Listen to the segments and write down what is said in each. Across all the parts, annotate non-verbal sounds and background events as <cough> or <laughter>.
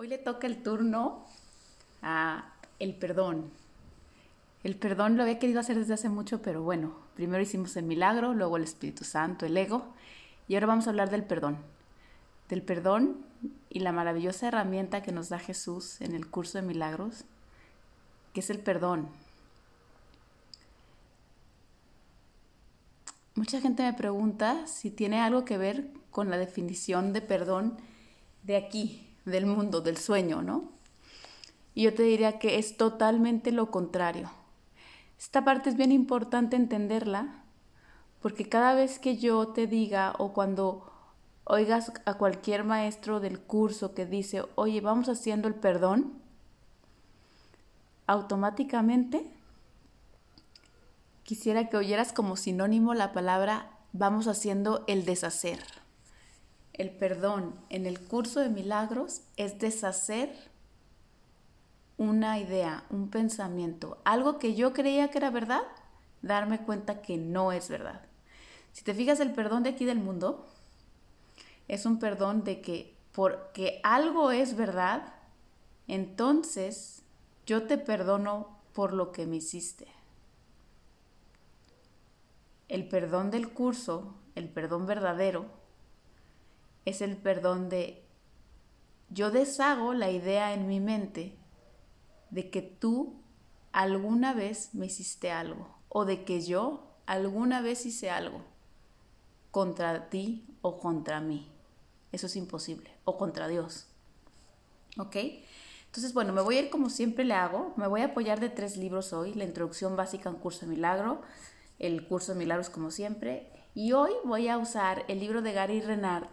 Hoy le toca el turno a el perdón. El perdón lo había querido hacer desde hace mucho, pero bueno, primero hicimos el milagro, luego el Espíritu Santo, el ego, y ahora vamos a hablar del perdón. Del perdón y la maravillosa herramienta que nos da Jesús en el curso de milagros, que es el perdón. Mucha gente me pregunta si tiene algo que ver con la definición de perdón de aquí, del mundo, del sueño, ¿no? Y yo te diría que es totalmente lo contrario. Esta parte es bien importante entenderla porque cada vez que yo te diga o cuando oigas a cualquier maestro del curso que dice, oye, vamos haciendo el perdón, automáticamente quisiera que oyeras como sinónimo la palabra vamos haciendo el deshacer el perdón en el curso de milagros es deshacer una idea, un pensamiento, algo que yo creía que era verdad, darme cuenta que no es verdad. Si te fijas, el perdón de aquí del mundo es un perdón de que porque algo es verdad, entonces yo te perdono por lo que me hiciste. El perdón del curso, el perdón verdadero, es el perdón de yo deshago la idea en mi mente de que tú alguna vez me hiciste algo o de que yo alguna vez hice algo contra ti o contra mí. Eso es imposible. O contra Dios. ¿Ok? Entonces, bueno, me voy a ir como siempre le hago. Me voy a apoyar de tres libros hoy. La introducción básica a un curso de milagro. El curso de milagros como siempre. Y hoy voy a usar el libro de Gary Renard,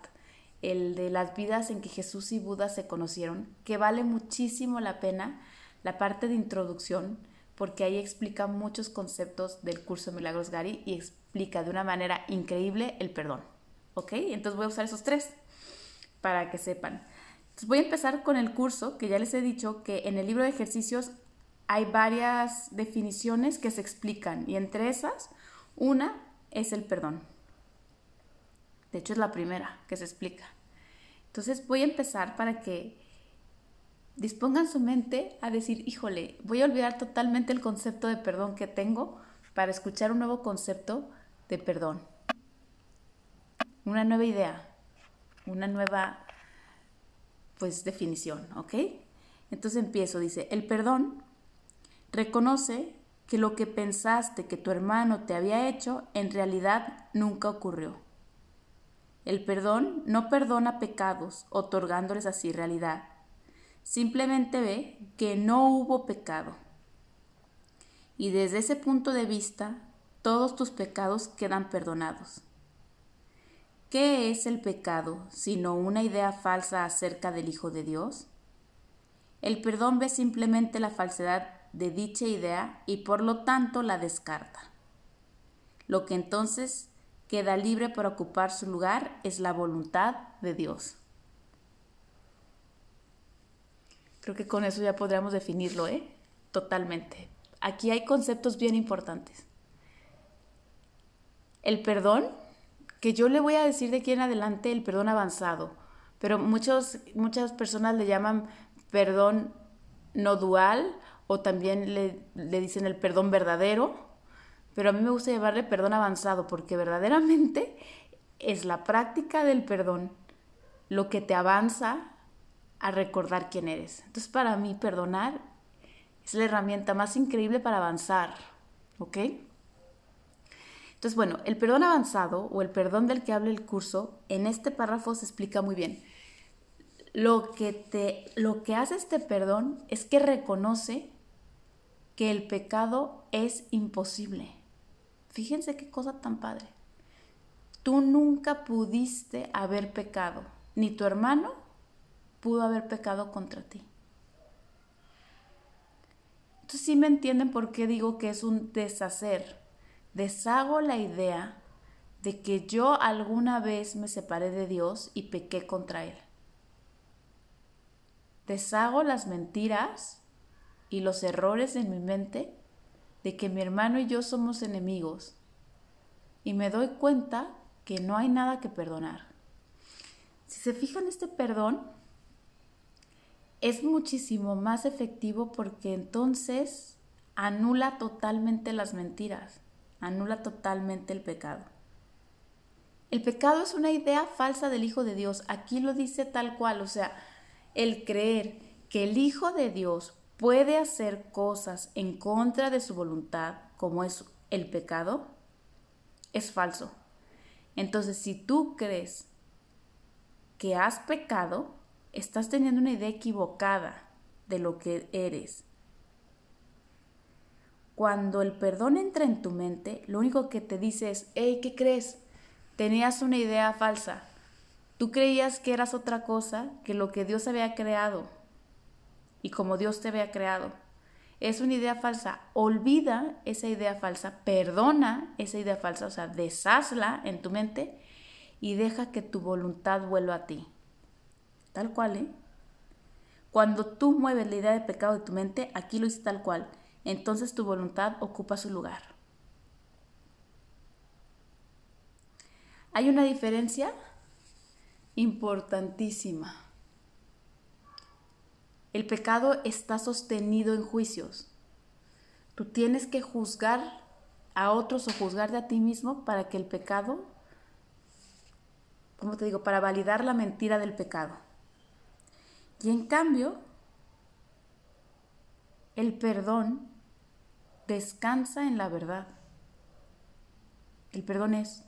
el de las vidas en que Jesús y Buda se conocieron, que vale muchísimo la pena la parte de introducción, porque ahí explica muchos conceptos del curso de Milagros Gary y explica de una manera increíble el perdón. ¿Ok? Entonces voy a usar esos tres para que sepan. Entonces voy a empezar con el curso, que ya les he dicho que en el libro de ejercicios hay varias definiciones que se explican y entre esas una es el perdón. De hecho, es la primera que se explica. Entonces voy a empezar para que dispongan su mente a decir, híjole, voy a olvidar totalmente el concepto de perdón que tengo para escuchar un nuevo concepto de perdón. Una nueva idea, una nueva, pues, definición, ¿ok? Entonces empiezo, dice, el perdón reconoce que lo que pensaste que tu hermano te había hecho en realidad nunca ocurrió. El perdón no perdona pecados, otorgándoles así realidad. Simplemente ve que no hubo pecado. Y desde ese punto de vista, todos tus pecados quedan perdonados. ¿Qué es el pecado sino una idea falsa acerca del Hijo de Dios? El perdón ve simplemente la falsedad de dicha idea y por lo tanto la descarta. Lo que entonces queda libre para ocupar su lugar es la voluntad de Dios. Creo que con eso ya podríamos definirlo, ¿eh? Totalmente. Aquí hay conceptos bien importantes. El perdón, que yo le voy a decir de aquí en adelante el perdón avanzado, pero muchos, muchas personas le llaman perdón no dual o también le, le dicen el perdón verdadero pero a mí me gusta llamarle perdón avanzado porque verdaderamente es la práctica del perdón lo que te avanza a recordar quién eres. Entonces para mí perdonar es la herramienta más increíble para avanzar, ¿ok? Entonces bueno, el perdón avanzado o el perdón del que habla el curso, en este párrafo se explica muy bien. Lo que, te, lo que hace este perdón es que reconoce que el pecado es imposible. Fíjense qué cosa tan padre. Tú nunca pudiste haber pecado, ni tu hermano pudo haber pecado contra ti. Entonces sí me entienden por qué digo que es un deshacer. Deshago la idea de que yo alguna vez me separé de Dios y pequé contra Él. Deshago las mentiras y los errores en mi mente de que mi hermano y yo somos enemigos y me doy cuenta que no hay nada que perdonar. Si se fijan, este perdón es muchísimo más efectivo porque entonces anula totalmente las mentiras, anula totalmente el pecado. El pecado es una idea falsa del Hijo de Dios. Aquí lo dice tal cual, o sea, el creer que el Hijo de Dios puede hacer cosas en contra de su voluntad, como es el pecado, es falso. Entonces, si tú crees que has pecado, estás teniendo una idea equivocada de lo que eres. Cuando el perdón entra en tu mente, lo único que te dice es, hey, ¿qué crees? Tenías una idea falsa. Tú creías que eras otra cosa que lo que Dios había creado y como Dios te había creado. Es una idea falsa. Olvida esa idea falsa, perdona esa idea falsa, o sea, deshazla en tu mente y deja que tu voluntad vuelva a ti. Tal cual, ¿eh? Cuando tú mueves la idea de pecado de tu mente, aquí lo hice tal cual. Entonces tu voluntad ocupa su lugar. Hay una diferencia importantísima. El pecado está sostenido en juicios. Tú tienes que juzgar a otros o juzgarte a ti mismo para que el pecado, ¿cómo te digo?, para validar la mentira del pecado. Y en cambio, el perdón descansa en la verdad. El perdón es.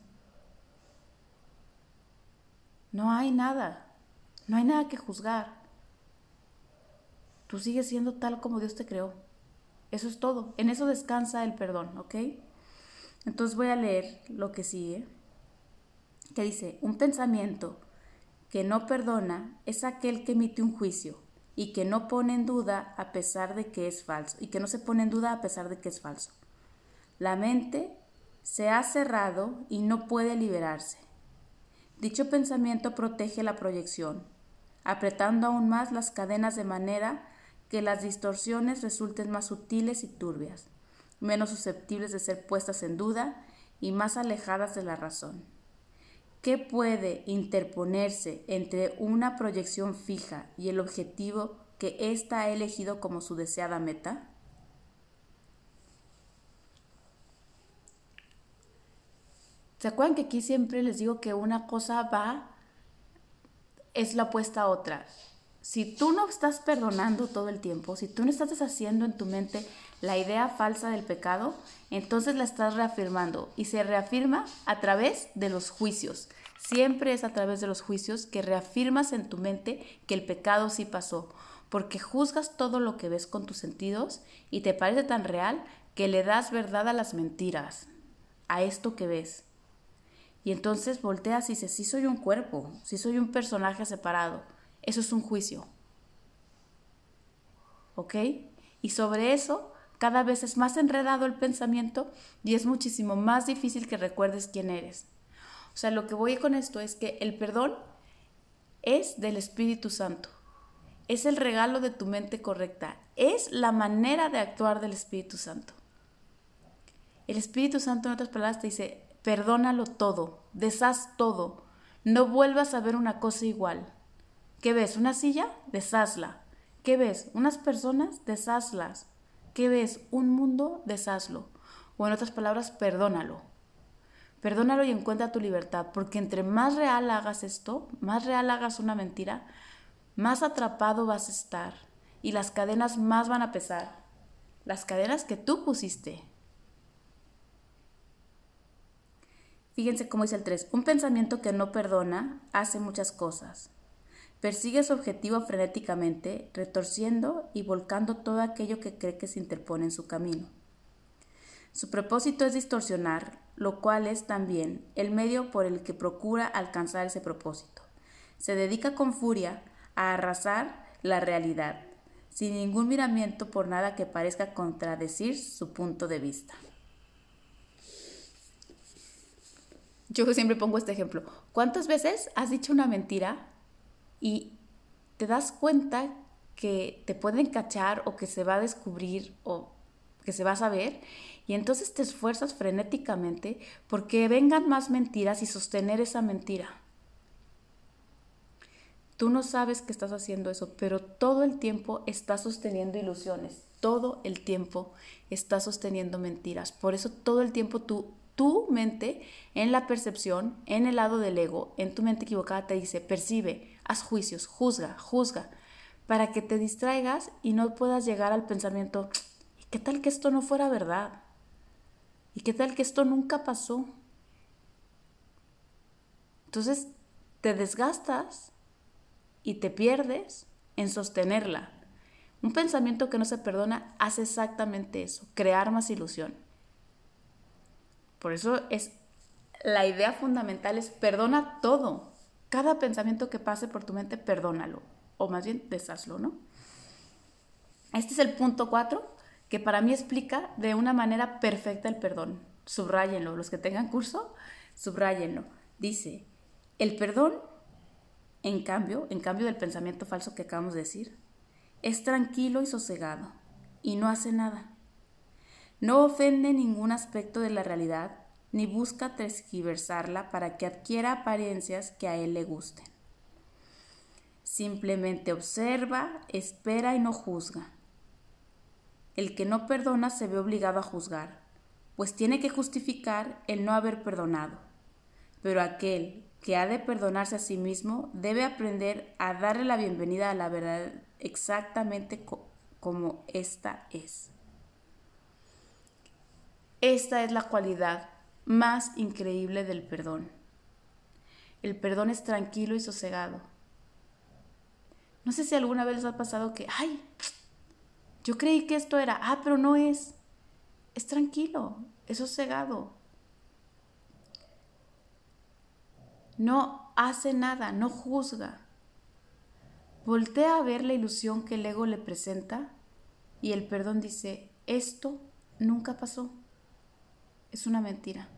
No hay nada, no hay nada que juzgar. Tú sigues siendo tal como Dios te creó. Eso es todo. En eso descansa el perdón, ¿ok? Entonces voy a leer lo que sigue. Que dice, un pensamiento que no perdona es aquel que emite un juicio y que no pone en duda a pesar de que es falso, y que no se pone en duda a pesar de que es falso. La mente se ha cerrado y no puede liberarse. Dicho pensamiento protege la proyección, apretando aún más las cadenas de manera que las distorsiones resulten más sutiles y turbias, menos susceptibles de ser puestas en duda y más alejadas de la razón. ¿Qué puede interponerse entre una proyección fija y el objetivo que ésta ha elegido como su deseada meta? ¿Se acuerdan que aquí siempre les digo que una cosa va, es la opuesta a otra? Si tú no estás perdonando todo el tiempo, si tú no estás deshaciendo en tu mente la idea falsa del pecado, entonces la estás reafirmando y se reafirma a través de los juicios. Siempre es a través de los juicios que reafirmas en tu mente que el pecado sí pasó, porque juzgas todo lo que ves con tus sentidos y te parece tan real que le das verdad a las mentiras, a esto que ves. Y entonces volteas y dices, sí soy un cuerpo, sí soy un personaje separado. Eso es un juicio. ¿Ok? Y sobre eso cada vez es más enredado el pensamiento y es muchísimo más difícil que recuerdes quién eres. O sea, lo que voy con esto es que el perdón es del Espíritu Santo. Es el regalo de tu mente correcta. Es la manera de actuar del Espíritu Santo. El Espíritu Santo, en otras palabras, te dice, perdónalo todo, deshaz todo, no vuelvas a ver una cosa igual. ¿Qué ves? ¿Una silla? Deshazla. ¿Qué ves? ¿Unas personas? Deshazlas. ¿Qué ves? Un mundo, deshazlo. O en otras palabras, perdónalo. Perdónalo y encuentra tu libertad, porque entre más real hagas esto, más real hagas una mentira, más atrapado vas a estar y las cadenas más van a pesar. Las cadenas que tú pusiste. Fíjense cómo dice el 3. Un pensamiento que no perdona hace muchas cosas. Persigue su objetivo frenéticamente, retorciendo y volcando todo aquello que cree que se interpone en su camino. Su propósito es distorsionar, lo cual es también el medio por el que procura alcanzar ese propósito. Se dedica con furia a arrasar la realidad, sin ningún miramiento por nada que parezca contradecir su punto de vista. Yo siempre pongo este ejemplo. ¿Cuántas veces has dicho una mentira y te das cuenta que te pueden cachar o que se va a descubrir o que se va a saber y entonces te esfuerzas frenéticamente porque vengan más mentiras y sostener esa mentira. Tú no sabes que estás haciendo eso, pero todo el tiempo estás sosteniendo ilusiones, todo el tiempo estás sosteniendo mentiras. Por eso todo el tiempo tú, tu mente en la percepción, en el lado del ego, en tu mente equivocada te dice, percibe, haz juicios, juzga, juzga, para que te distraigas y no puedas llegar al pensamiento, ¿y qué tal que esto no fuera verdad? ¿Y qué tal que esto nunca pasó? Entonces te desgastas y te pierdes en sostenerla. Un pensamiento que no se perdona hace exactamente eso, crear más ilusión. Por eso es la idea fundamental es perdona todo. Cada pensamiento que pase por tu mente, perdónalo. O más bien, deshazlo, ¿no? Este es el punto 4, que para mí explica de una manera perfecta el perdón. Subrayenlo. Los que tengan curso, subrayenlo. Dice, el perdón en cambio, en cambio del pensamiento falso que acabamos de decir, es tranquilo y sosegado y no hace nada. No ofende ningún aspecto de la realidad ni busca transgiversarla para que adquiera apariencias que a él le gusten. Simplemente observa, espera y no juzga. El que no perdona se ve obligado a juzgar, pues tiene que justificar el no haber perdonado. Pero aquel que ha de perdonarse a sí mismo, debe aprender a darle la bienvenida a la verdad exactamente como esta es. Esta es la cualidad más increíble del perdón. El perdón es tranquilo y sosegado. No sé si alguna vez les ha pasado que, ay, yo creí que esto era, ah, pero no es. Es tranquilo, es sosegado. No hace nada, no juzga. Voltea a ver la ilusión que el ego le presenta y el perdón dice, esto nunca pasó. Es una mentira.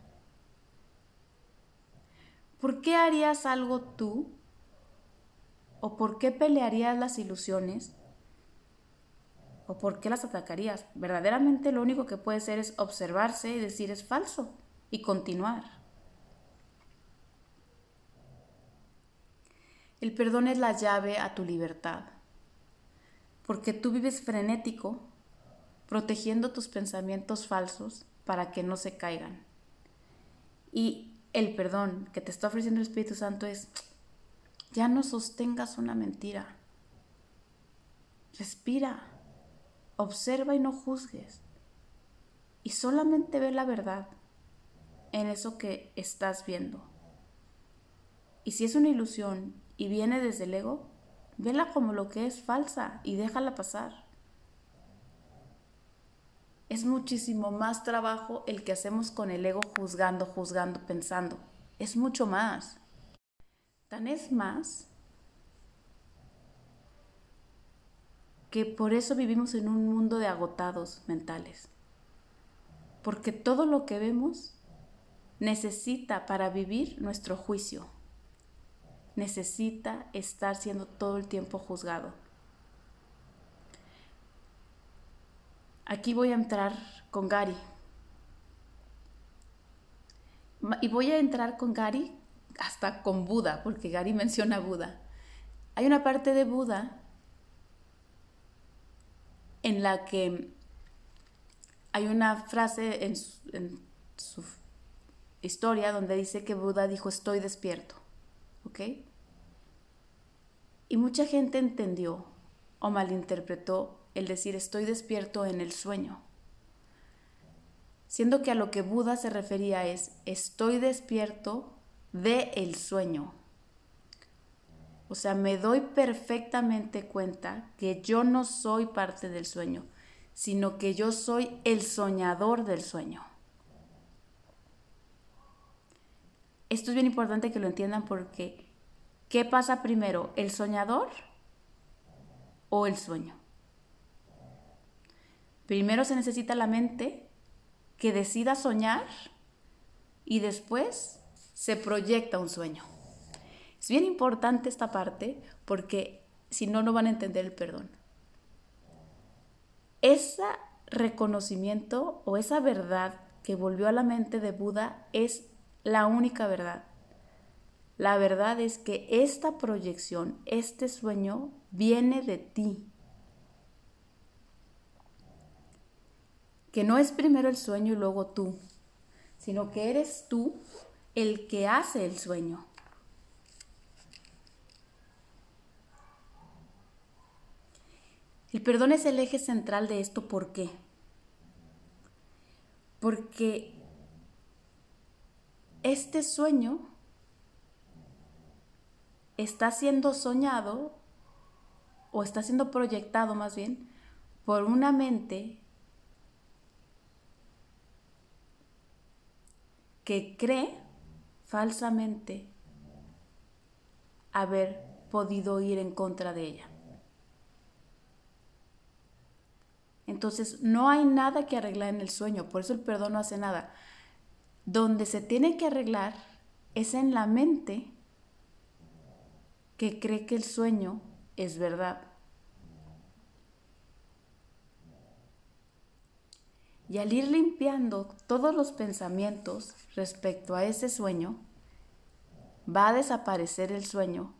¿Por qué harías algo tú? ¿O por qué pelearías las ilusiones? ¿O por qué las atacarías? Verdaderamente lo único que puede ser es observarse y decir es falso y continuar. El perdón es la llave a tu libertad, porque tú vives frenético, protegiendo tus pensamientos falsos para que no se caigan. Y el perdón que te está ofreciendo el Espíritu Santo es, ya no sostengas una mentira. Respira, observa y no juzgues. Y solamente ve la verdad en eso que estás viendo. Y si es una ilusión y viene desde el ego, vela como lo que es falsa y déjala pasar. Es muchísimo más trabajo el que hacemos con el ego juzgando, juzgando, pensando. Es mucho más. Tan es más que por eso vivimos en un mundo de agotados mentales. Porque todo lo que vemos necesita para vivir nuestro juicio necesita estar siendo todo el tiempo juzgado. Aquí voy a entrar con Gary. Y voy a entrar con Gary hasta con Buda, porque Gary menciona Buda. Hay una parte de Buda en la que hay una frase en su, en su historia donde dice que Buda dijo estoy despierto. ¿ok? Y mucha gente entendió o malinterpretó el decir estoy despierto en el sueño, siendo que a lo que Buda se refería es estoy despierto de el sueño. O sea, me doy perfectamente cuenta que yo no soy parte del sueño, sino que yo soy el soñador del sueño. esto es bien importante que lo entiendan porque ¿qué pasa primero? ¿El soñador o el sueño? Primero se necesita la mente que decida soñar y después se proyecta un sueño. Es bien importante esta parte porque si no, no van a entender el perdón. Ese reconocimiento o esa verdad que volvió a la mente de Buda es la única verdad. La verdad es que esta proyección, este sueño, viene de ti. Que no es primero el sueño y luego tú, sino que eres tú el que hace el sueño. El perdón es el eje central de esto, ¿por qué? Porque este sueño está siendo soñado o está siendo proyectado más bien por una mente que cree falsamente haber podido ir en contra de ella. Entonces no hay nada que arreglar en el sueño, por eso el perdón no hace nada. Donde se tiene que arreglar es en la mente que cree que el sueño es verdad. Y al ir limpiando todos los pensamientos respecto a ese sueño, va a desaparecer el sueño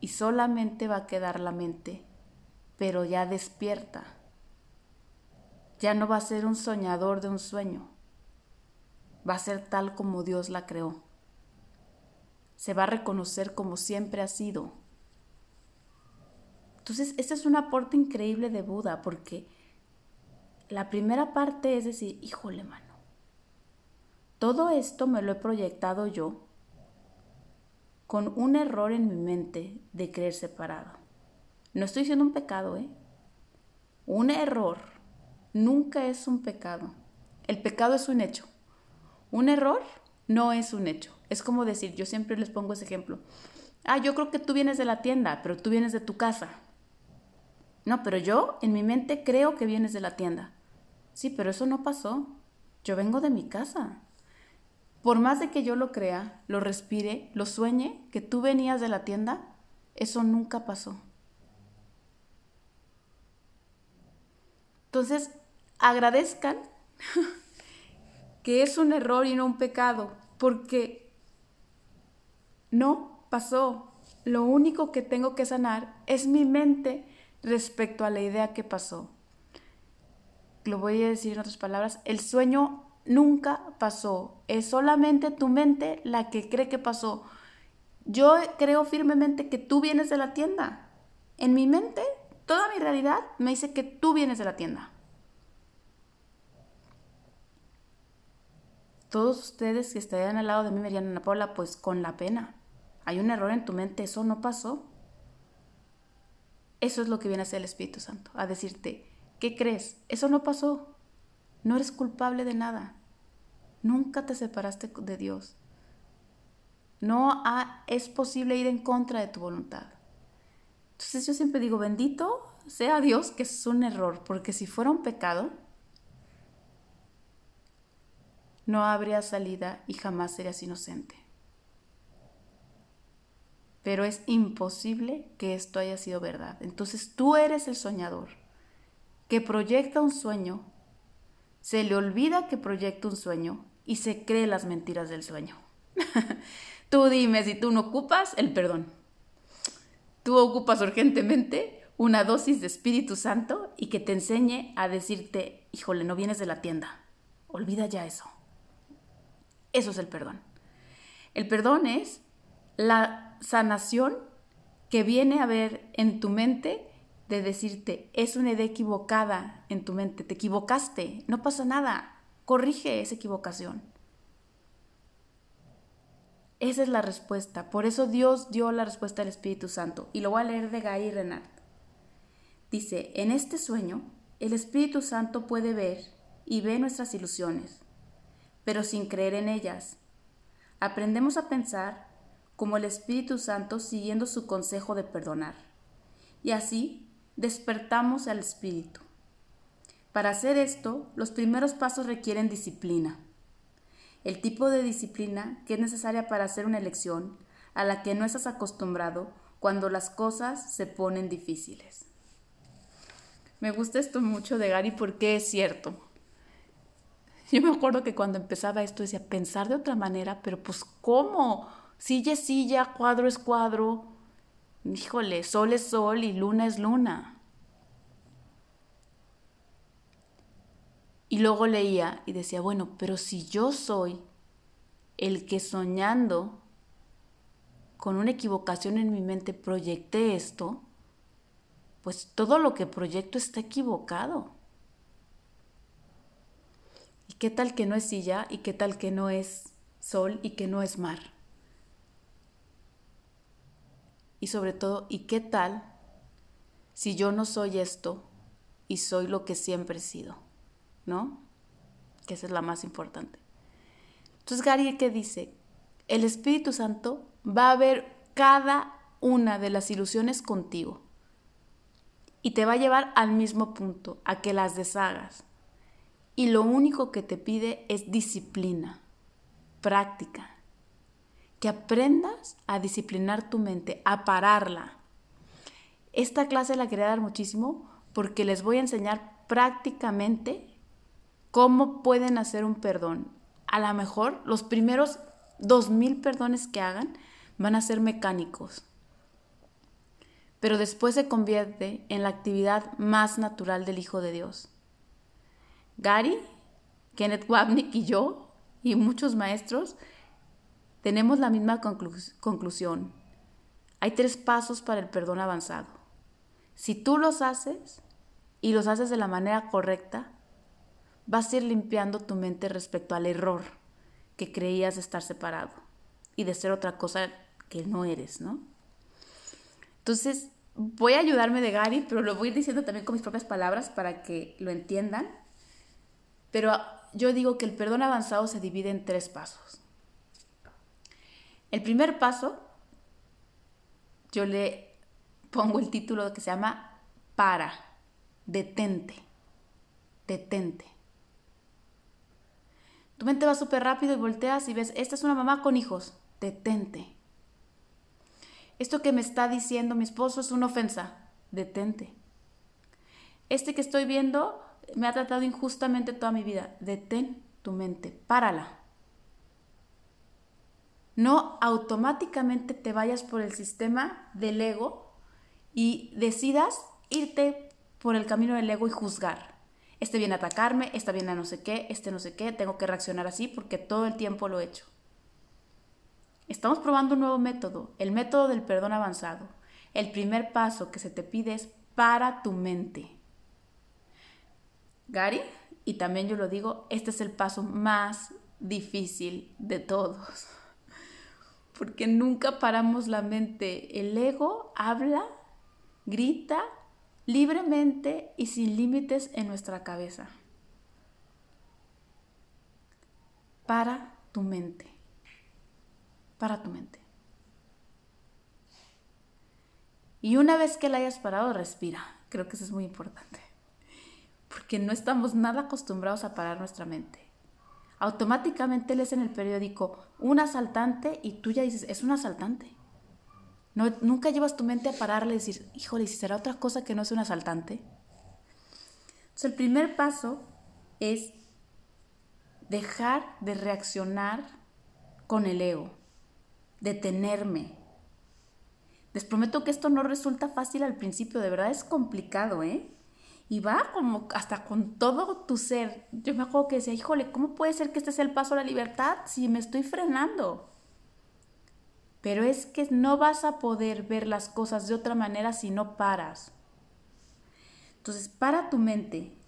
y solamente va a quedar la mente, pero ya despierta. Ya no va a ser un soñador de un sueño, va a ser tal como Dios la creó. Se va a reconocer como siempre ha sido. Entonces, este es un aporte increíble de Buda porque la primera parte es decir, híjole, mano, todo esto me lo he proyectado yo con un error en mi mente de creer separado. No estoy diciendo un pecado, ¿eh? Un error nunca es un pecado. El pecado es un hecho. Un error no es un hecho. Es como decir, yo siempre les pongo ese ejemplo. Ah, yo creo que tú vienes de la tienda, pero tú vienes de tu casa. No, pero yo en mi mente creo que vienes de la tienda. Sí, pero eso no pasó. Yo vengo de mi casa. Por más de que yo lo crea, lo respire, lo sueñe, que tú venías de la tienda, eso nunca pasó. Entonces, agradezcan <laughs> que es un error y no un pecado, porque no pasó. Lo único que tengo que sanar es mi mente respecto a la idea que pasó. Lo voy a decir en otras palabras, el sueño nunca pasó, es solamente tu mente la que cree que pasó. Yo creo firmemente que tú vienes de la tienda. En mi mente, toda mi realidad me dice que tú vienes de la tienda. Todos ustedes que estarían al lado de mí me dirían, Ana Paula, pues con la pena. Hay un error en tu mente, eso no pasó. Eso es lo que viene a hacer el Espíritu Santo, a decirte, ¿qué crees? Eso no pasó. No eres culpable de nada. Nunca te separaste de Dios. No es posible ir en contra de tu voluntad. Entonces yo siempre digo, bendito sea Dios que es un error, porque si fuera un pecado, no habría salida y jamás serías inocente pero es imposible que esto haya sido verdad. Entonces tú eres el soñador que proyecta un sueño, se le olvida que proyecta un sueño y se cree las mentiras del sueño. <laughs> tú dime si tú no ocupas el perdón. Tú ocupas urgentemente una dosis de Espíritu Santo y que te enseñe a decirte, híjole, no vienes de la tienda. Olvida ya eso. Eso es el perdón. El perdón es la sanación que viene a ver en tu mente de decirte, es una idea equivocada en tu mente, te equivocaste, no pasa nada, corrige esa equivocación. Esa es la respuesta. Por eso Dios dio la respuesta al Espíritu Santo. Y lo voy a leer de Guy Renard. Dice, en este sueño, el Espíritu Santo puede ver y ve nuestras ilusiones, pero sin creer en ellas. Aprendemos a pensar como el Espíritu Santo siguiendo su consejo de perdonar. Y así despertamos al Espíritu. Para hacer esto, los primeros pasos requieren disciplina. El tipo de disciplina que es necesaria para hacer una elección a la que no estás acostumbrado cuando las cosas se ponen difíciles. Me gusta esto mucho de Gary porque es cierto. Yo me acuerdo que cuando empezaba esto decía pensar de otra manera, pero pues ¿cómo? silla es silla, cuadro es cuadro. Híjole, sol es sol y luna es luna. Y luego leía y decía, bueno, pero si yo soy el que soñando con una equivocación en mi mente proyecté esto, pues todo lo que proyecto está equivocado. ¿Y qué tal que no es silla? ¿Y qué tal que no es sol? ¿Y que no es mar? Y sobre todo, ¿y qué tal si yo no soy esto y soy lo que siempre he sido? ¿No? Que esa es la más importante. Entonces Gary, ¿qué dice? El Espíritu Santo va a ver cada una de las ilusiones contigo y te va a llevar al mismo punto, a que las deshagas. Y lo único que te pide es disciplina, práctica, que aprendas a disciplinar tu mente, a pararla. Esta clase la quería dar muchísimo porque les voy a enseñar prácticamente cómo pueden hacer un perdón. A lo mejor los primeros dos mil perdones que hagan van a ser mecánicos. Pero después se convierte en la actividad más natural del Hijo de Dios. Gary, Kenneth Wapnick y yo, y muchos maestros, tenemos la misma conclusión. Hay tres pasos para el perdón avanzado. Si tú los haces y los haces de la manera correcta, vas a ir limpiando tu mente respecto al error que creías estar separado y de ser otra cosa que no eres, ¿no? Entonces, voy a ayudarme de Gary, pero lo voy a ir diciendo también con mis propias palabras para que lo entiendan. Pero yo digo que el perdón avanzado se divide en tres pasos. El primer paso, yo le pongo el título que se llama para, detente, detente. Tu mente va súper rápido y volteas y ves, esta es una mamá con hijos, detente. Esto que me está diciendo mi esposo es una ofensa. Detente. Este que estoy viendo me ha tratado injustamente toda mi vida. Detén tu mente. Párala. No automáticamente te vayas por el sistema del ego y decidas irte por el camino del ego y juzgar. Este viene a atacarme, esta viene a no sé qué, este no sé qué, tengo que reaccionar así porque todo el tiempo lo he hecho. Estamos probando un nuevo método, el método del perdón avanzado. El primer paso que se te pide es para tu mente. Gary, y también yo lo digo, este es el paso más difícil de todos. Porque nunca paramos la mente. El ego habla, grita libremente y sin límites en nuestra cabeza. Para tu mente para tu mente. Y una vez que la hayas parado, respira. Creo que eso es muy importante. Porque no estamos nada acostumbrados a parar nuestra mente. Automáticamente lees en el periódico un asaltante y tú ya dices, es un asaltante. No, nunca llevas tu mente a pararle y decir, híjole, si será otra cosa que no es un asaltante. Entonces, el primer paso es dejar de reaccionar con el ego detenerme. Les prometo que esto no resulta fácil al principio, de verdad es complicado, ¿eh? Y va como hasta con todo tu ser. Yo me acuerdo que decía, híjole, ¿cómo puede ser que este sea el paso a la libertad si me estoy frenando? Pero es que no vas a poder ver las cosas de otra manera si no paras. Entonces, para tu mente,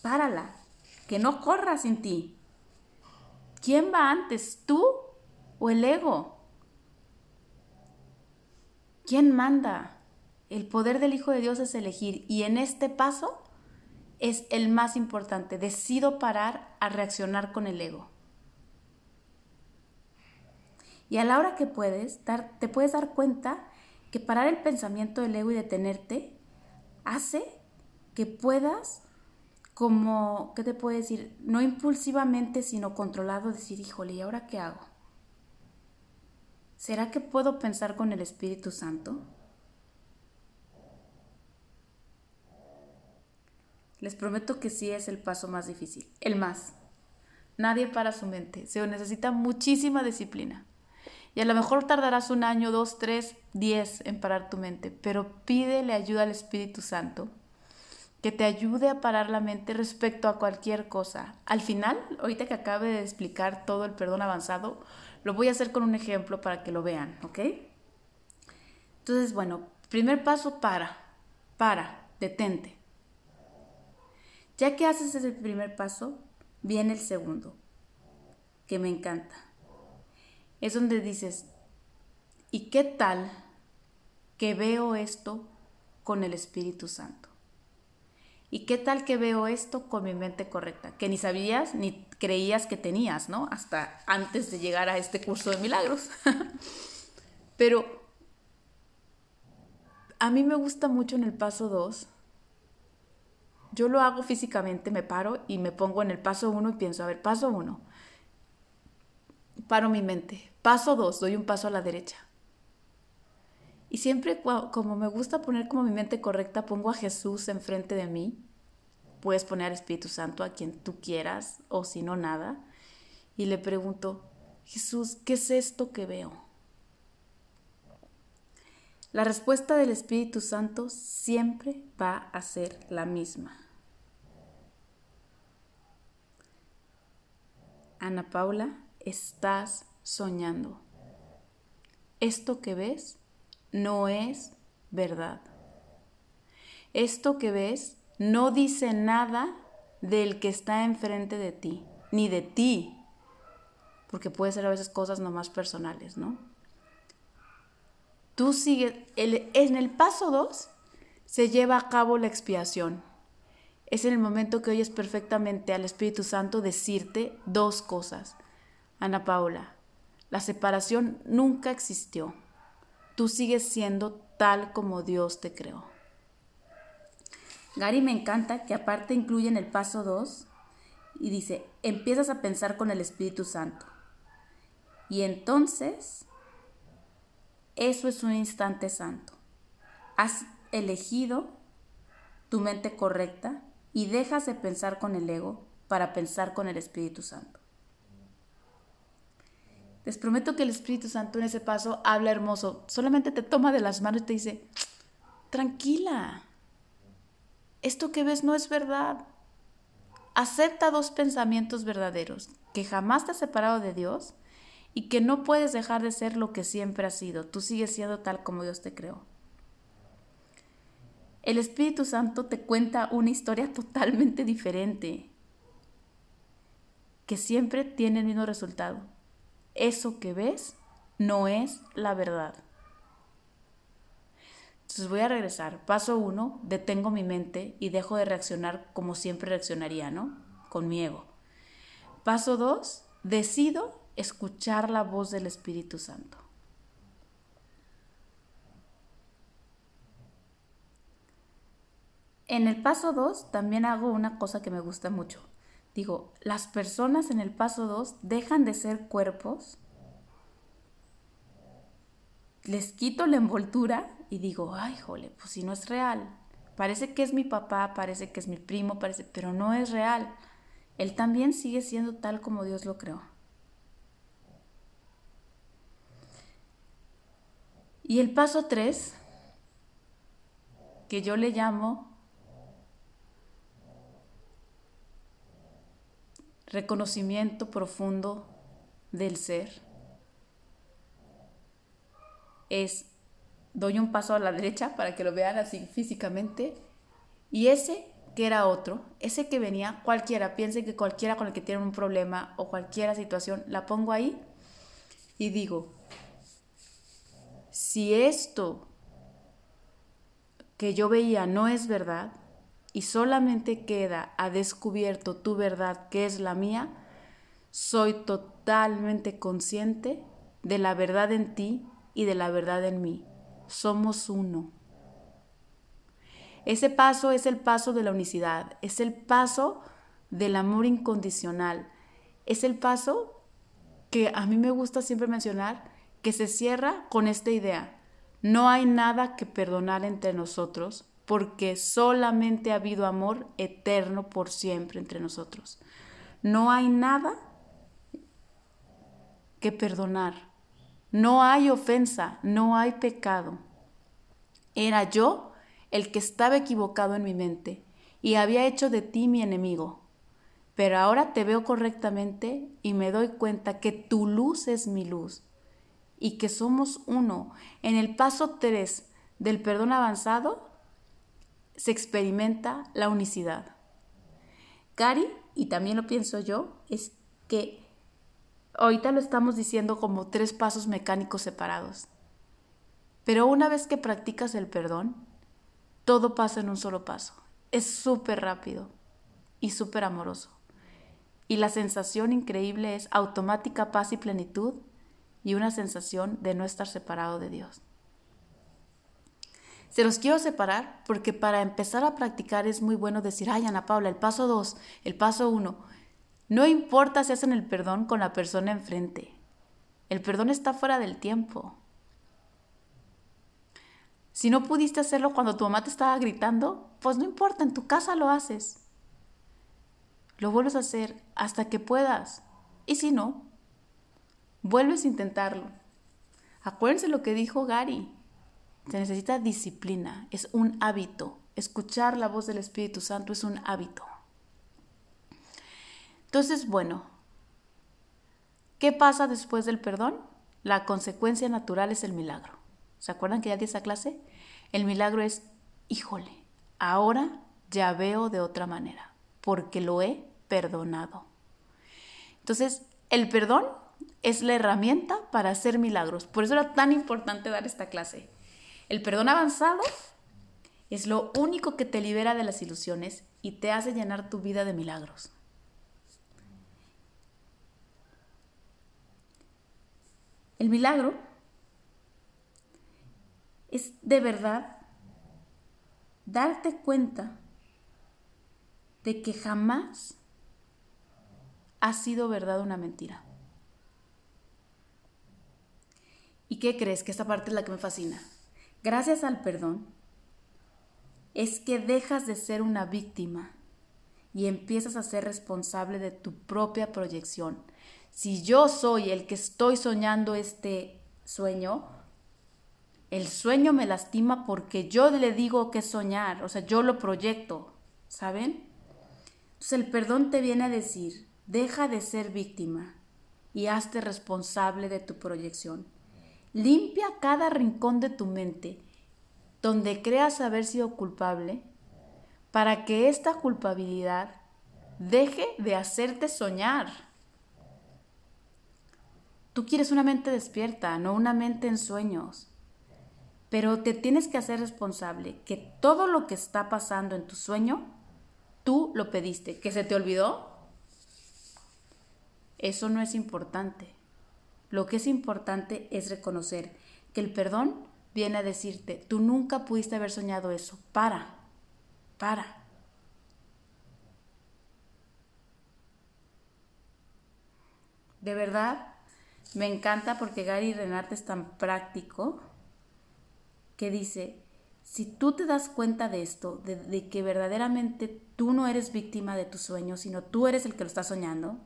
párala, que no corra sin ti. ¿Quién va antes, tú o el ego? ¿Quién manda? El poder del Hijo de Dios es elegir y en este paso es el más importante. Decido parar a reaccionar con el ego. Y a la hora que puedes, te puedes dar cuenta que parar el pensamiento del ego y detenerte hace que puedas, como, ¿qué te puedo decir? No impulsivamente, sino controlado, decir, híjole, ¿y ahora qué hago? ¿Será que puedo pensar con el Espíritu Santo? Les prometo que sí es el paso más difícil, el más. Nadie para su mente, se necesita muchísima disciplina. Y a lo mejor tardarás un año, dos, tres, diez en parar tu mente, pero pídele ayuda al Espíritu Santo que te ayude a parar la mente respecto a cualquier cosa. Al final, ahorita que acabe de explicar todo el perdón avanzado, lo voy a hacer con un ejemplo para que lo vean, ¿ok? Entonces, bueno, primer paso, para, para, detente. Ya que haces ese primer paso, viene el segundo, que me encanta. Es donde dices, ¿y qué tal que veo esto con el Espíritu Santo? ¿Y qué tal que veo esto con mi mente correcta? Que ni sabías ni creías que tenías, ¿no? Hasta antes de llegar a este curso de milagros. <laughs> Pero a mí me gusta mucho en el paso 2. Yo lo hago físicamente, me paro y me pongo en el paso 1 y pienso, a ver, paso 1. Paro mi mente. Paso 2, doy un paso a la derecha. Y siempre como me gusta poner como mi mente correcta, pongo a Jesús enfrente de mí. Puedes poner al Espíritu Santo a quien tú quieras o si no nada. Y le pregunto, Jesús, ¿qué es esto que veo? La respuesta del Espíritu Santo siempre va a ser la misma. Ana Paula, estás soñando. Esto que ves no es verdad. Esto que ves no dice nada del que está enfrente de ti, ni de ti, porque puede ser a veces cosas nomás personales, ¿no? Tú sigues, en el paso 2 se lleva a cabo la expiación. Es en el momento que oyes perfectamente al Espíritu Santo decirte dos cosas. Ana Paula, la separación nunca existió tú sigues siendo tal como Dios te creó. Gary me encanta que aparte incluye en el paso 2 y dice, empiezas a pensar con el Espíritu Santo. Y entonces, eso es un instante santo. Has elegido tu mente correcta y dejas de pensar con el ego para pensar con el Espíritu Santo. Les prometo que el Espíritu Santo en ese paso habla hermoso. Solamente te toma de las manos y te dice, tranquila, esto que ves no es verdad. Acepta dos pensamientos verdaderos, que jamás te has separado de Dios y que no puedes dejar de ser lo que siempre has sido. Tú sigues siendo tal como Dios te creó. El Espíritu Santo te cuenta una historia totalmente diferente, que siempre tiene el mismo resultado eso que ves no es la verdad. Entonces voy a regresar. Paso uno, detengo mi mente y dejo de reaccionar como siempre reaccionaría, ¿no? Con mi ego. Paso dos, decido escuchar la voz del Espíritu Santo. En el paso dos también hago una cosa que me gusta mucho. Digo, las personas en el paso 2 dejan de ser cuerpos, les quito la envoltura y digo, ay, jole, pues si no es real. Parece que es mi papá, parece que es mi primo, parece, pero no es real. Él también sigue siendo tal como Dios lo creó. Y el paso 3, que yo le llamo reconocimiento profundo del ser. Es, doy un paso a la derecha para que lo vean así físicamente, y ese que era otro, ese que venía, cualquiera, piense que cualquiera con el que tiene un problema o cualquiera situación, la pongo ahí y digo, si esto que yo veía no es verdad, y solamente queda a descubierto tu verdad, que es la mía, soy totalmente consciente de la verdad en ti y de la verdad en mí. Somos uno. Ese paso es el paso de la unicidad, es el paso del amor incondicional, es el paso que a mí me gusta siempre mencionar, que se cierra con esta idea. No hay nada que perdonar entre nosotros porque solamente ha habido amor eterno por siempre entre nosotros. No hay nada que perdonar. No hay ofensa, no hay pecado. Era yo el que estaba equivocado en mi mente y había hecho de ti mi enemigo. Pero ahora te veo correctamente y me doy cuenta que tu luz es mi luz y que somos uno. En el paso 3 del perdón avanzado se experimenta la unicidad. Cari, y también lo pienso yo, es que ahorita lo estamos diciendo como tres pasos mecánicos separados. Pero una vez que practicas el perdón, todo pasa en un solo paso. Es súper rápido y súper amoroso. Y la sensación increíble es automática paz y plenitud y una sensación de no estar separado de Dios. Se los quiero separar porque para empezar a practicar es muy bueno decir, ay Ana Paula, el paso 2, el paso 1. No importa si hacen el perdón con la persona enfrente. El perdón está fuera del tiempo. Si no pudiste hacerlo cuando tu mamá te estaba gritando, pues no importa, en tu casa lo haces. Lo vuelves a hacer hasta que puedas. Y si no, vuelves a intentarlo. Acuérdense lo que dijo Gary. Se necesita disciplina, es un hábito. Escuchar la voz del Espíritu Santo es un hábito. Entonces, bueno, ¿qué pasa después del perdón? La consecuencia natural es el milagro. ¿Se acuerdan que ya di esa clase? El milagro es, híjole, ahora ya veo de otra manera, porque lo he perdonado. Entonces, el perdón es la herramienta para hacer milagros. Por eso era tan importante dar esta clase. El perdón avanzado es lo único que te libera de las ilusiones y te hace llenar tu vida de milagros. El milagro es de verdad darte cuenta de que jamás ha sido verdad una mentira. ¿Y qué crees? Que esta parte es la que me fascina. Gracias al perdón, es que dejas de ser una víctima y empiezas a ser responsable de tu propia proyección. Si yo soy el que estoy soñando este sueño, el sueño me lastima porque yo le digo que soñar, o sea, yo lo proyecto, ¿saben? Entonces el perdón te viene a decir, deja de ser víctima y hazte responsable de tu proyección. Limpia cada rincón de tu mente donde creas haber sido culpable para que esta culpabilidad deje de hacerte soñar. Tú quieres una mente despierta, no una mente en sueños. Pero te tienes que hacer responsable que todo lo que está pasando en tu sueño, tú lo pediste. ¿Que se te olvidó? Eso no es importante. Lo que es importante es reconocer que el perdón viene a decirte, tú nunca pudiste haber soñado eso, para, para. De verdad, me encanta porque Gary Renate es tan práctico que dice, si tú te das cuenta de esto, de, de, que verdaderamente tú no eres víctima de tu sueño, sino tú eres el que lo está soñando,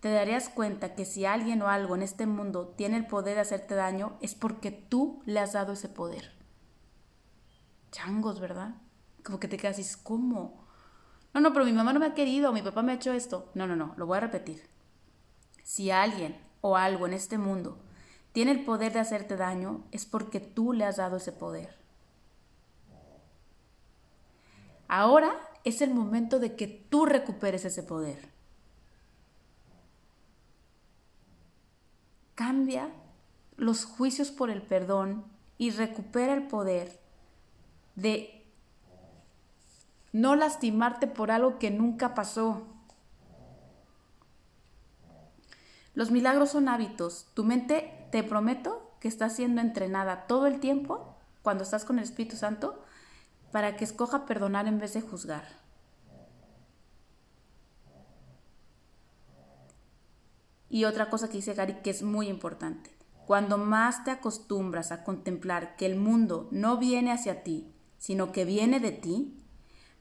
te darías cuenta que si alguien o algo en este mundo tiene el poder de hacerte daño, es porque tú le has dado ese poder. Changos, ¿verdad? Como que te quedas y ¿cómo? No, no, pero mi mamá no me ha querido, mi papá me ha hecho esto. No, no, no, lo voy a repetir. Si alguien o algo en este mundo tiene el poder de hacerte daño, es porque tú le has dado ese poder. Ahora es el momento de que tú recuperes ese poder. Cambia los juicios por el perdón y recupera el poder de no lastimarte por algo que nunca pasó. Los milagros son hábitos. Tu mente, te prometo, que está siendo entrenada todo el tiempo cuando estás con el Espíritu Santo para que escoja perdonar en vez de juzgar. Y otra cosa que dice Gary que es muy importante. Cuando más te acostumbras a contemplar que el mundo no viene hacia ti, sino que viene de ti,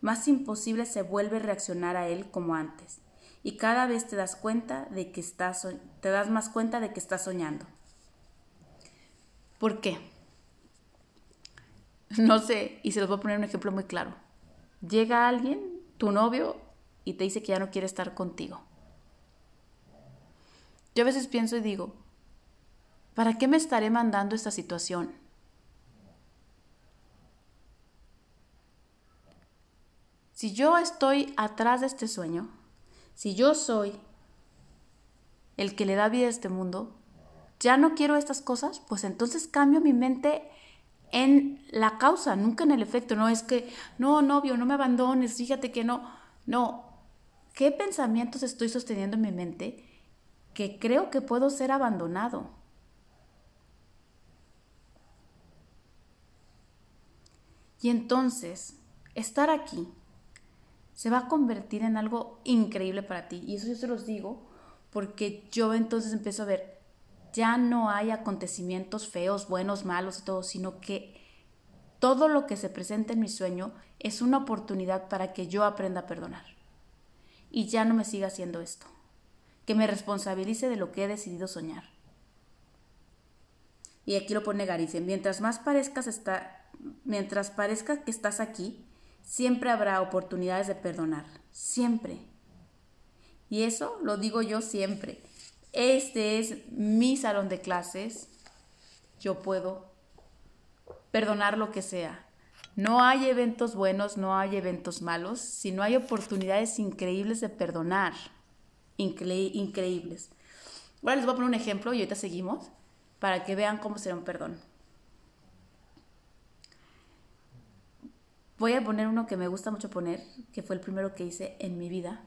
más imposible se vuelve reaccionar a él como antes. Y cada vez te das cuenta de que estás te das más cuenta de que estás soñando. ¿Por qué? <laughs> No sé, y se los voy a poner un ejemplo muy claro. Llega alguien, tu novio, y te dice que ya no quiere estar contigo. Yo a veces pienso y digo, ¿para qué me estaré mandando esta situación? Si yo estoy atrás de este sueño, si yo soy el que le da vida a este mundo, ya no quiero estas cosas, pues entonces cambio mi mente en la causa, nunca en el efecto. No es que, no, novio, no me abandones, fíjate que no. No, ¿qué pensamientos estoy sosteniendo en mi mente que creo que puedo ser abandonado? Y entonces, estar aquí se va a convertir en algo increíble para ti. Y eso yo se los digo porque yo entonces empiezo a ver, ya no hay acontecimientos feos, buenos, malos y todo, sino que todo lo que se presenta en mi sueño es una oportunidad para que yo aprenda a perdonar. Y ya no me siga haciendo esto. Que me responsabilice de lo que he decidido soñar. Y aquí lo pone Garice, mientras más parezcas mientras que estás aquí, siempre habrá oportunidades de perdonar, siempre. Y eso lo digo yo siempre. Este es mi salón de clases. Yo puedo perdonar lo que sea. No hay eventos buenos, no hay eventos malos, sino hay oportunidades increíbles de perdonar. Increíbles. Ahora les voy a poner un ejemplo y ahorita seguimos para que vean cómo será un perdón. Voy a poner uno que me gusta mucho poner, que fue el primero que hice en mi vida.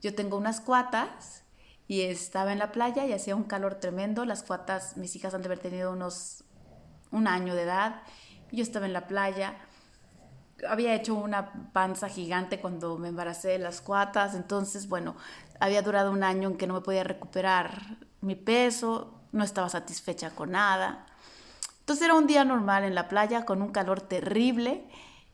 Yo tengo unas cuatas y estaba en la playa y hacía un calor tremendo. Las cuatas, mis hijas han de haber tenido unos un año de edad. Yo estaba en la playa. Había hecho una panza gigante cuando me embaracé de las cuatas. Entonces, bueno, había durado un año en que no me podía recuperar mi peso. No estaba satisfecha con nada. Entonces era un día normal en la playa con un calor terrible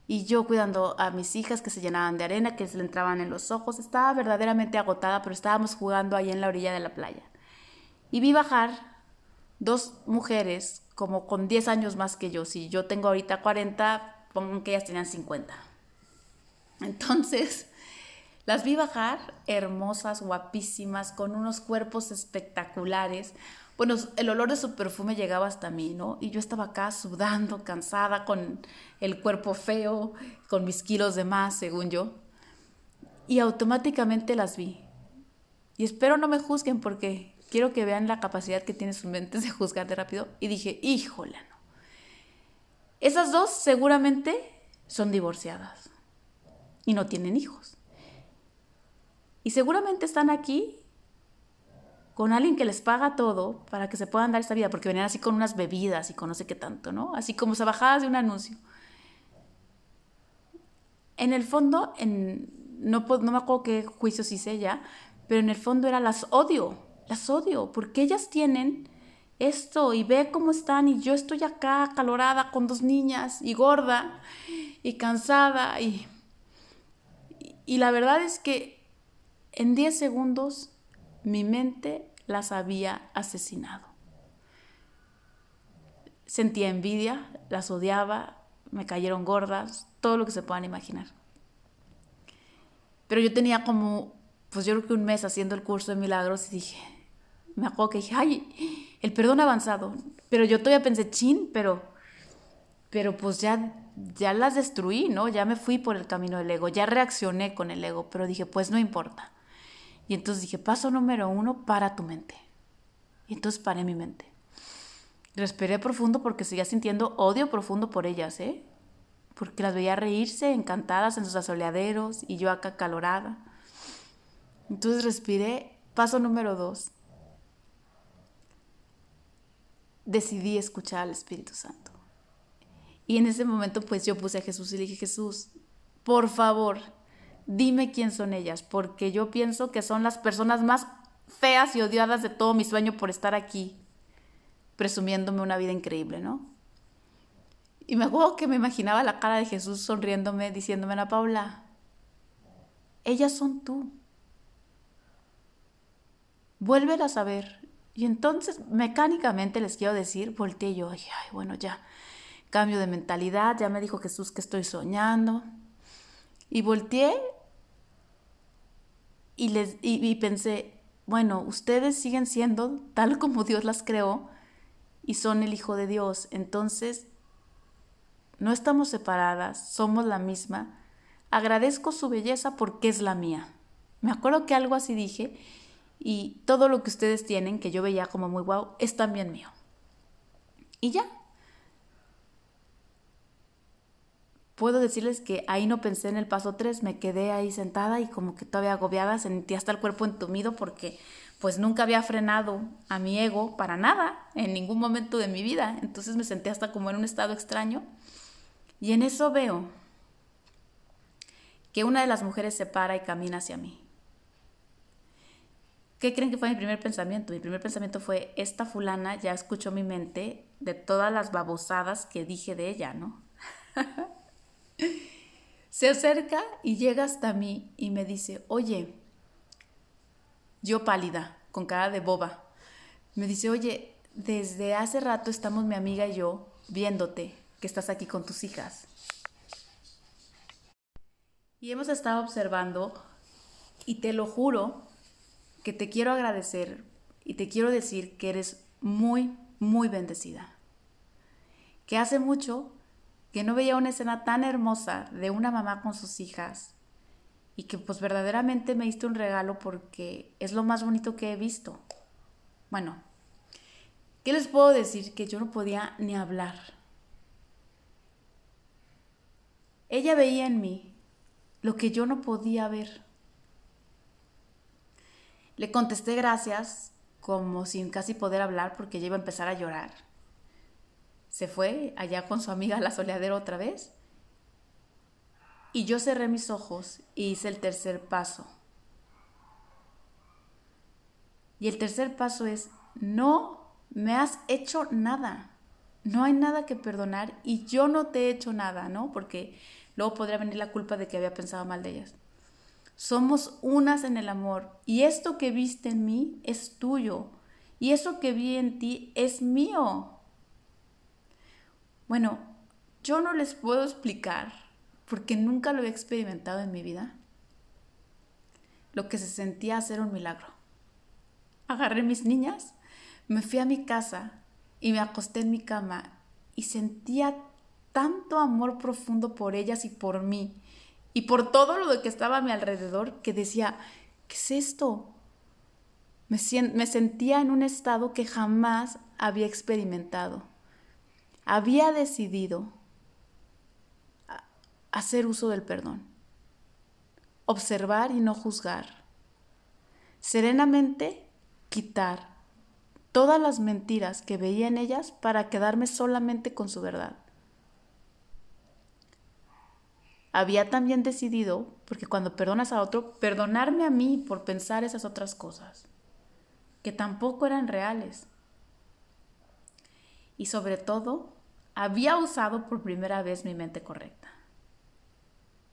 y yo cuidando a mis hijas que se llenaban de arena, que se le entraban en los ojos. Estaba verdaderamente agotada, pero estábamos jugando ahí en la orilla de la playa. Y vi bajar dos mujeres como con 10 años más que yo. Si yo tengo ahorita 40, pongan que ellas tenían 50. Entonces, las vi bajar hermosas, guapísimas, con unos cuerpos espectaculares, bueno, el olor de su perfume llegaba hasta mí, ¿no? Y yo estaba acá sudando, cansada, con el cuerpo feo, con mis kilos de más, según yo. Y automáticamente las vi. Y espero no me juzguen porque quiero que vean la capacidad que tiene su mente <laughs> de juzgar de rápido. Y dije, híjole, no. Esas dos seguramente son divorciadas y no tienen hijos. Y seguramente están aquí con alguien que les paga todo para que se puedan dar esta vida, porque venían así con unas bebidas y con no sé qué tanto, ¿no? Así como se bajadas de un anuncio. En el fondo, no, no me acuerdo qué juicios hice ya, pero en el fondo era las odio, las odio, porque ellas tienen esto y ve cómo están y yo estoy acá calorada con dos niñas y gorda y cansada y, y la verdad es que en 10 segundos mi mente las había asesinado. Sentía envidia, las odiaba, me cayeron gordas, todo lo que se puedan imaginar. Pero yo tenía como, pues yo creo que un mes haciendo el curso de milagros y dije, me acuerdo que dije, ay, el perdón avanzado. Pero yo todavía pensé, chin, pero, pero pues ya, ya las destruí, ¿no? Ya me fui por el camino del ego, ya reaccioné con el ego, pero dije, pues no importa. Y entonces dije, paso número uno, para tu mente. Y entonces paré mi mente. Respiré profundo porque seguía sintiendo odio profundo por ellas, ¿eh? Porque las veía reírse, encantadas en sus asoleaderos y yo acá calorada. Entonces respiré. Paso número dos. Decidí escuchar al Espíritu Santo. Y en ese momento pues yo puse a Jesús y le dije, Jesús, por favor, dime quién son ellas, porque yo pienso que son las personas más feas y odiadas de todo mi sueño por estar aquí, presumiéndome una vida increíble, ¿no? Y me acuerdo que me imaginaba la cara de Jesús sonriéndome, diciéndome, Ana Paula, ellas son tú. Vuélvelas a ver Y entonces, mecánicamente les quiero decir, volteé yo, ay, bueno, ya, cambio de mentalidad, ya me dijo Jesús que estoy soñando. Y volteé y, les, y pensé, bueno, ustedes siguen siendo tal como Dios las creó y son el Hijo de Dios. Entonces, no estamos separadas, somos la misma. Agradezco su belleza porque es la mía. Me acuerdo que algo así dije y todo lo que ustedes tienen, que yo veía como muy guau, es también mío. Y ya. Puedo decirles que ahí no pensé en el paso 3, me quedé ahí sentada y como que todavía agobiada, sentí hasta el cuerpo entumido porque pues nunca había frenado a mi ego para nada en ningún momento de mi vida. Entonces me senté hasta como en un estado extraño. Y en eso veo que una de las mujeres se para y camina hacia mí. ¿Qué creen que fue mi primer pensamiento? Mi primer pensamiento fue, esta fulana ya escuchó mi mente de todas las babosadas que dije de ella, ¿no? <laughs> Se acerca y llega hasta mí y me dice, oye, yo pálida, con cara de boba, me dice, oye, desde hace rato estamos mi amiga y yo viéndote, que estás aquí con tus hijas. Y hemos estado observando, y te lo juro, que te quiero agradecer y te quiero decir que eres muy, muy bendecida. Que hace mucho que no veía una escena tan hermosa de una mamá con sus hijas y que pues verdaderamente me diste un regalo porque es lo más bonito que he visto. Bueno, ¿qué les puedo decir? Que yo no podía ni hablar. Ella veía en mí lo que yo no podía ver. Le contesté gracias, como sin casi poder hablar porque ya iba a empezar a llorar. Se fue allá con su amiga a la soleadera otra vez. Y yo cerré mis ojos y hice el tercer paso. Y el tercer paso es, no me has hecho nada. No hay nada que perdonar y yo no te he hecho nada, ¿no? Porque luego podría venir la culpa de que había pensado mal de ellas. Somos unas en el amor y esto que viste en mí es tuyo y eso que vi en ti es mío. Bueno, yo no les puedo explicar porque nunca lo he experimentado en mi vida. Lo que se sentía hacer un milagro. Agarré mis niñas, me fui a mi casa y me acosté en mi cama y sentía tanto amor profundo por ellas y por mí y por todo lo que estaba a mi alrededor que decía, ¿qué es esto? Me, me sentía en un estado que jamás había experimentado. Había decidido hacer uso del perdón, observar y no juzgar, serenamente quitar todas las mentiras que veía en ellas para quedarme solamente con su verdad. Había también decidido, porque cuando perdonas a otro, perdonarme a mí por pensar esas otras cosas, que tampoco eran reales. Y sobre todo, había usado por primera vez mi mente correcta.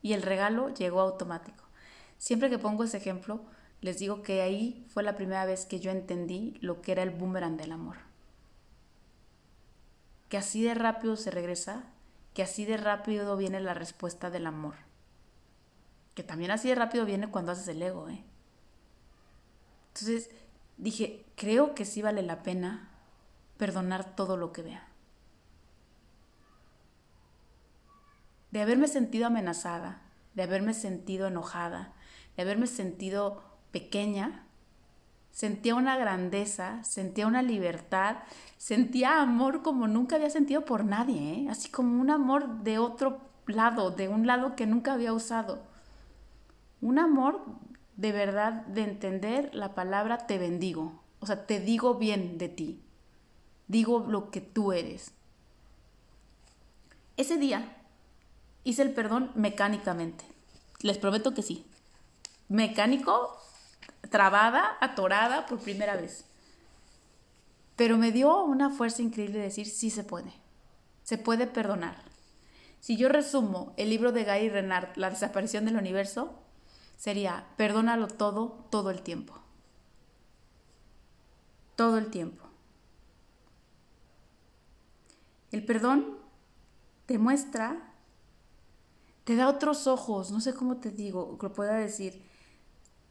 Y el regalo llegó automático. Siempre que pongo ese ejemplo, les digo que ahí fue la primera vez que yo entendí lo que era el boomerang del amor. Que así de rápido se regresa que así de rápido viene la respuesta del amor. Que también así de rápido viene cuando haces el ego, ¿eh? Entonces dije, creo que sí vale la pena perdonar todo lo que vea. De haberme sentido amenazada, de haberme sentido enojada, de haberme sentido pequeña, Sentía una grandeza, sentía una libertad, sentía amor como nunca había sentido por nadie, ¿eh? así como un amor de otro lado, de un lado que nunca había usado. Un amor de verdad de entender la palabra te bendigo, o sea, te digo bien de ti, digo lo que tú eres. Ese día hice el perdón mecánicamente, les prometo que sí. Mecánico trabada, atorada por primera vez. Pero me dio una fuerza increíble de decir, sí se puede, se puede perdonar. Si yo resumo el libro de Gary Renard, La desaparición del universo, sería, perdónalo todo, todo el tiempo. todo el tiempo. El perdón te muestra, te da otros ojos, no sé cómo te digo, lo pueda decir.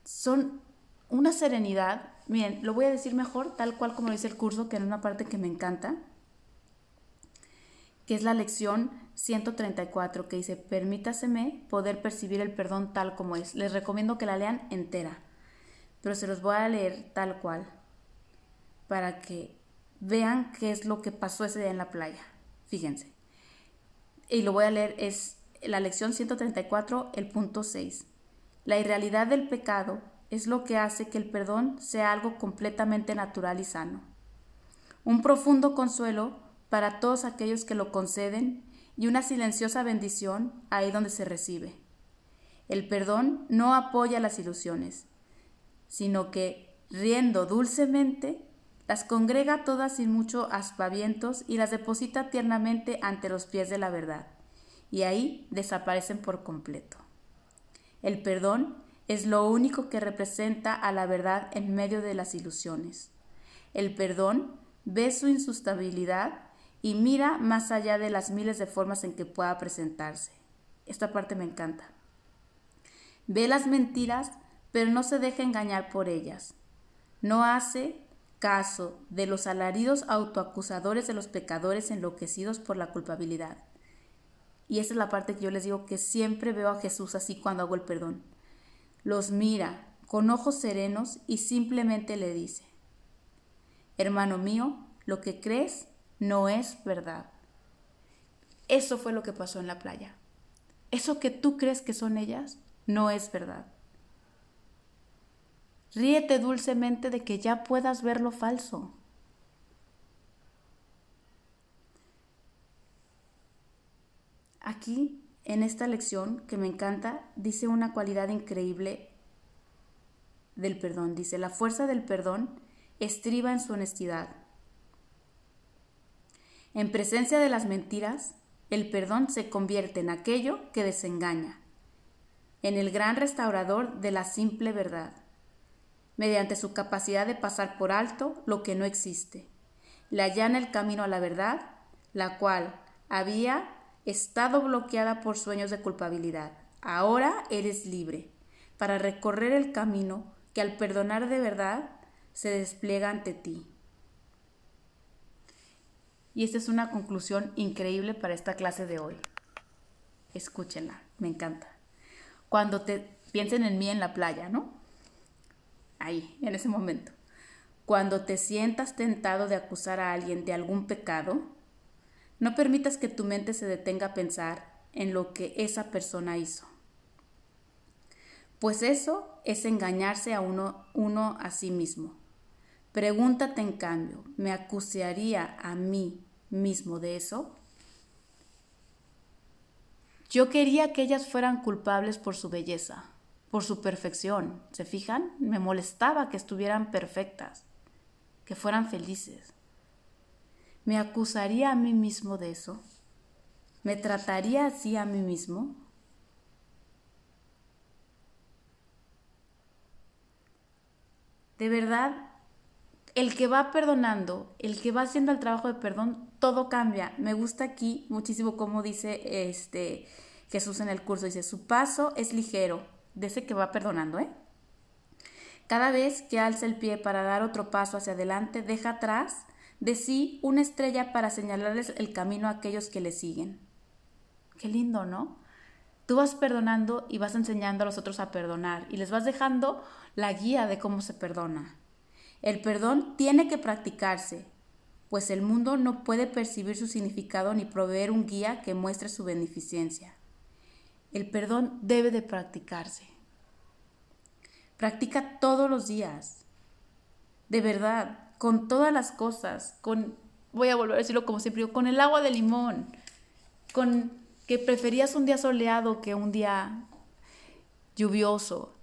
Son una serenidad. Miren, lo voy a decir mejor, tal cual como dice el curso, que en una parte que me encanta, que es la lección 134, que dice, permítaseme poder percibir el perdón tal como es. Les recomiendo que la lean entera, pero se los voy a leer tal cual, para que vean qué es lo que pasó ese día en la playa. Fíjense. Y lo voy a leer, es la lección 134, el punto 6. La irrealidad del pecado es lo que hace que el perdón sea algo completamente natural y sano. Un profundo consuelo para todos aquellos que lo conceden y una silenciosa bendición ahí donde se recibe. El perdón no apoya las ilusiones, sino que, riendo dulcemente, las congrega todas sin mucho aspavientos y las deposita tiernamente ante los pies de la verdad, y ahí desaparecen por completo. El perdón es lo único que representa a la verdad en medio de las ilusiones. El perdón ve su insustabilidad y mira más allá de las miles de formas en que pueda presentarse. Esta parte me encanta. Ve las mentiras, pero no se deja engañar por ellas. No hace caso de los alaridos autoacusadores de los pecadores enloquecidos por la culpabilidad. Y esa es la parte que yo les digo que siempre veo a Jesús así cuando hago el perdón. Los mira con ojos serenos y simplemente le dice, hermano mío, lo que crees no es verdad. Eso fue lo que pasó en la playa. Eso que tú crees que son ellas no es verdad. Ríete dulcemente de que ya puedas ver lo falso. Aquí, en esta lección que me encanta, dice una cualidad increíble del perdón. Dice, la fuerza del perdón estriba en su honestidad. En presencia de las mentiras, el perdón se convierte en aquello que desengaña, en el gran restaurador de la simple verdad mediante su capacidad de pasar por alto lo que no existe. Le allana el camino a la verdad, la cual había estado bloqueada por sueños de culpabilidad. Ahora eres libre para recorrer el camino que al perdonar de verdad se despliega ante ti. Y esta es una conclusión increíble para esta clase de hoy. Escúchenla, me encanta. Cuando te piensen en mí en la playa, ¿no? ahí, en ese momento. Cuando te sientas tentado de acusar a alguien de algún pecado, no permitas que tu mente se detenga a pensar en lo que esa persona hizo. Pues eso es engañarse a uno, uno a sí mismo. Pregúntate en cambio, ¿me acusaría a mí mismo de eso? Yo quería que ellas fueran culpables por su belleza, por su perfección. ¿Se fijan? Me molestaba que estuvieran perfectas, que fueran felices. ¿Me acusaría a mí mismo de eso? ¿Me trataría así a mí mismo? De verdad, el que va perdonando, el que va haciendo el trabajo de perdón, todo cambia. Me gusta aquí muchísimo como dice este Jesús en el curso, dice, su paso es ligero, de que va perdonando, ¿eh? Cada vez que alza el pie para dar otro paso hacia adelante, deja atrás de sí una estrella para señalarles el camino a aquellos que le siguen. Qué lindo, ¿no? Tú vas perdonando y vas enseñando a los otros a perdonar y les vas dejando la guía de cómo se perdona. El perdón tiene que practicarse, pues el mundo no puede percibir su significado ni proveer un guía que muestre su beneficencia. El perdón debe de practicarse. Practica todos los días. De verdad, con todas las cosas, con, voy a volver a decirlo como siempre, con el agua de limón, con que preferías un día soleado que un día lluvioso,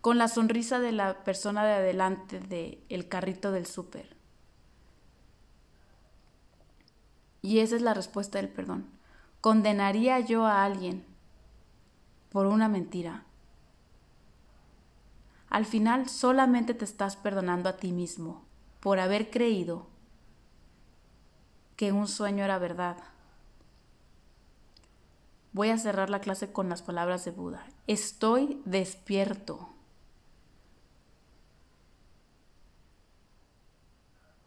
con la sonrisa de la persona de adelante del el carrito del súper. Y esa es la respuesta del perdón. ¿Condenaría yo a alguien por una mentira. Al final solamente te estás perdonando a ti mismo, por haber creído que un sueño era verdad. Voy a cerrar la clase con las palabras de Buda. Estoy despierto.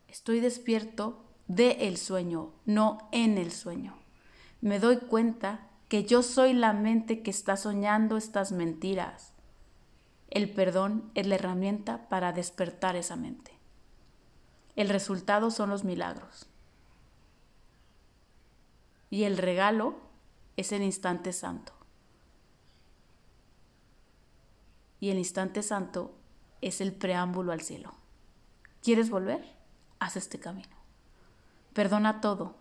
Estoy despierto de el sueño, no en el sueño. Me doy cuenta que yo soy la mente que está soñando estas mentiras. El perdón es la herramienta para despertar esa mente. El resultado son los milagros. Y el regalo es el instante santo. Y el instante santo es el preámbulo al cielo. ¿Quieres volver? Haz este camino. Perdona todo.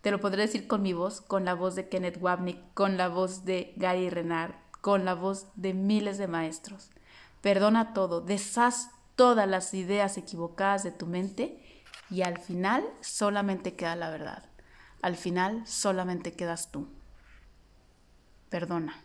Te lo podré decir con mi voz, con la voz de Kenneth Wapnick, con la voz de Gary Renard, con la voz de miles de maestros. Perdona todo, deshaz todas las ideas equivocadas de tu mente y al final solamente queda la verdad. Al final solamente quedas tú. Perdona.